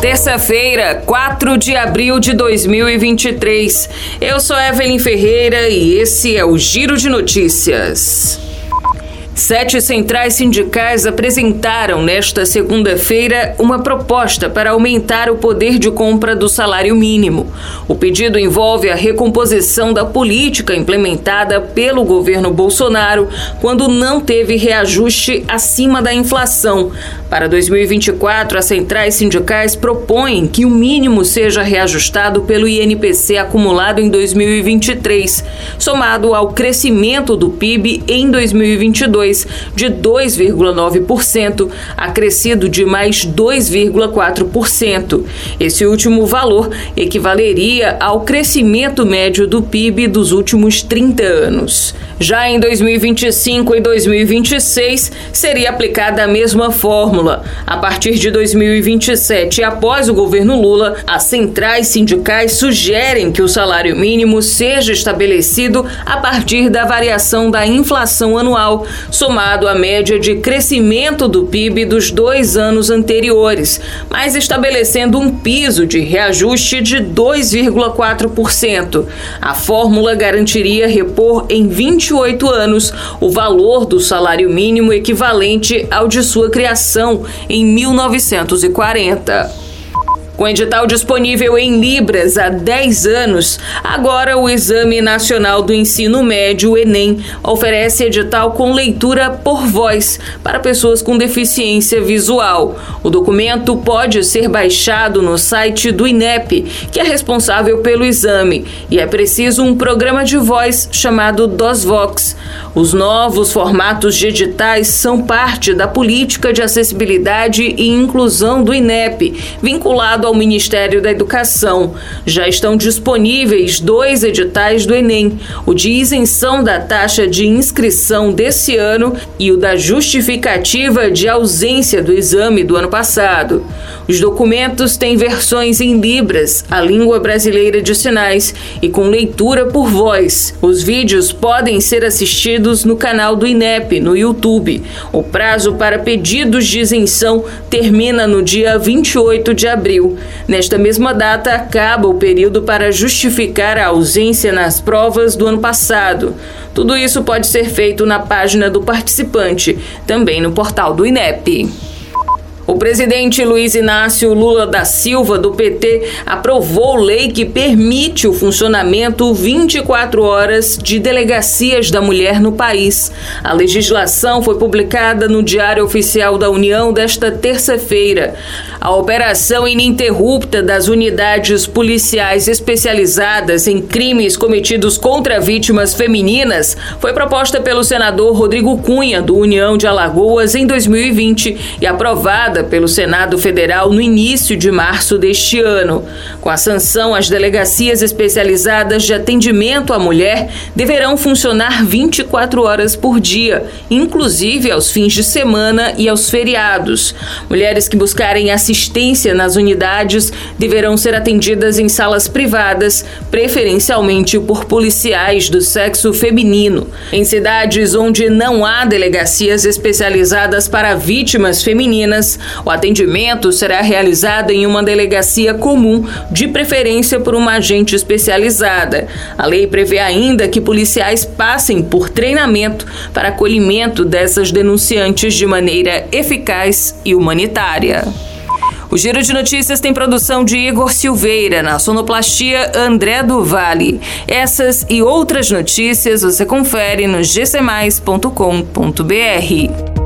Terça-feira, 4 de abril de 2023. Eu sou Evelyn Ferreira e esse é o Giro de Notícias. Sete centrais sindicais apresentaram nesta segunda-feira uma proposta para aumentar o poder de compra do salário mínimo. O pedido envolve a recomposição da política implementada pelo governo Bolsonaro quando não teve reajuste acima da inflação. Para 2024, as centrais sindicais propõem que o mínimo seja reajustado pelo INPC acumulado em 2023, somado ao crescimento do PIB em 2022 de 2,9%, acrescido de mais 2,4%. Esse último valor equivaleria ao crescimento médio do PIB dos últimos 30 anos. Já em 2025 e 2026, seria aplicada a mesma fórmula. A partir de 2027, após o governo Lula, as centrais sindicais sugerem que o salário mínimo seja estabelecido a partir da variação da inflação anual, somado à média de crescimento do PIB dos dois anos anteriores, mas estabelecendo um piso de reajuste de 2,4%. A fórmula garantiria repor em 28 anos o valor do salário mínimo equivalente ao de sua criação em 1940. Com edital disponível em Libras há 10 anos, agora o Exame Nacional do Ensino Médio, Enem, oferece edital com leitura por voz para pessoas com deficiência visual. O documento pode ser baixado no site do INEP, que é responsável pelo exame, e é preciso um programa de voz chamado DOSVOX. Os novos formatos de editais são parte da política de acessibilidade e inclusão do INEP, vinculado ao Ministério da Educação. Já estão disponíveis dois editais do Enem: o de isenção da taxa de inscrição desse ano e o da justificativa de ausência do exame do ano passado. Os documentos têm versões em Libras, a língua brasileira de sinais, e com leitura por voz. Os vídeos podem ser assistidos no canal do INEP no YouTube. O prazo para pedidos de isenção termina no dia 28 de abril. Nesta mesma data, acaba o período para justificar a ausência nas provas do ano passado. Tudo isso pode ser feito na página do participante, também no portal do INEP. O presidente Luiz Inácio Lula da Silva, do PT, aprovou lei que permite o funcionamento 24 horas de delegacias da mulher no país. A legislação foi publicada no Diário Oficial da União desta terça-feira. A operação ininterrupta das unidades policiais especializadas em crimes cometidos contra vítimas femininas foi proposta pelo senador Rodrigo Cunha, do União de Alagoas, em 2020 e aprovada aprovada pelo Senado Federal no início de março deste ano. Com a sanção, as delegacias especializadas de atendimento à mulher deverão funcionar 24 horas por dia, inclusive aos fins de semana e aos feriados. Mulheres que buscarem assistência nas unidades deverão ser atendidas em salas privadas, preferencialmente por policiais do sexo feminino. Em cidades onde não há delegacias especializadas para vítimas femininas, o atendimento será realizado em uma delegacia comum, de preferência por uma agente especializada. A lei prevê ainda que policiais passem por treinamento para acolhimento dessas denunciantes de maneira eficaz e humanitária. O Giro de Notícias tem produção de Igor Silveira, na sonoplastia André do Vale. Essas e outras notícias você confere no gcmais.com.br.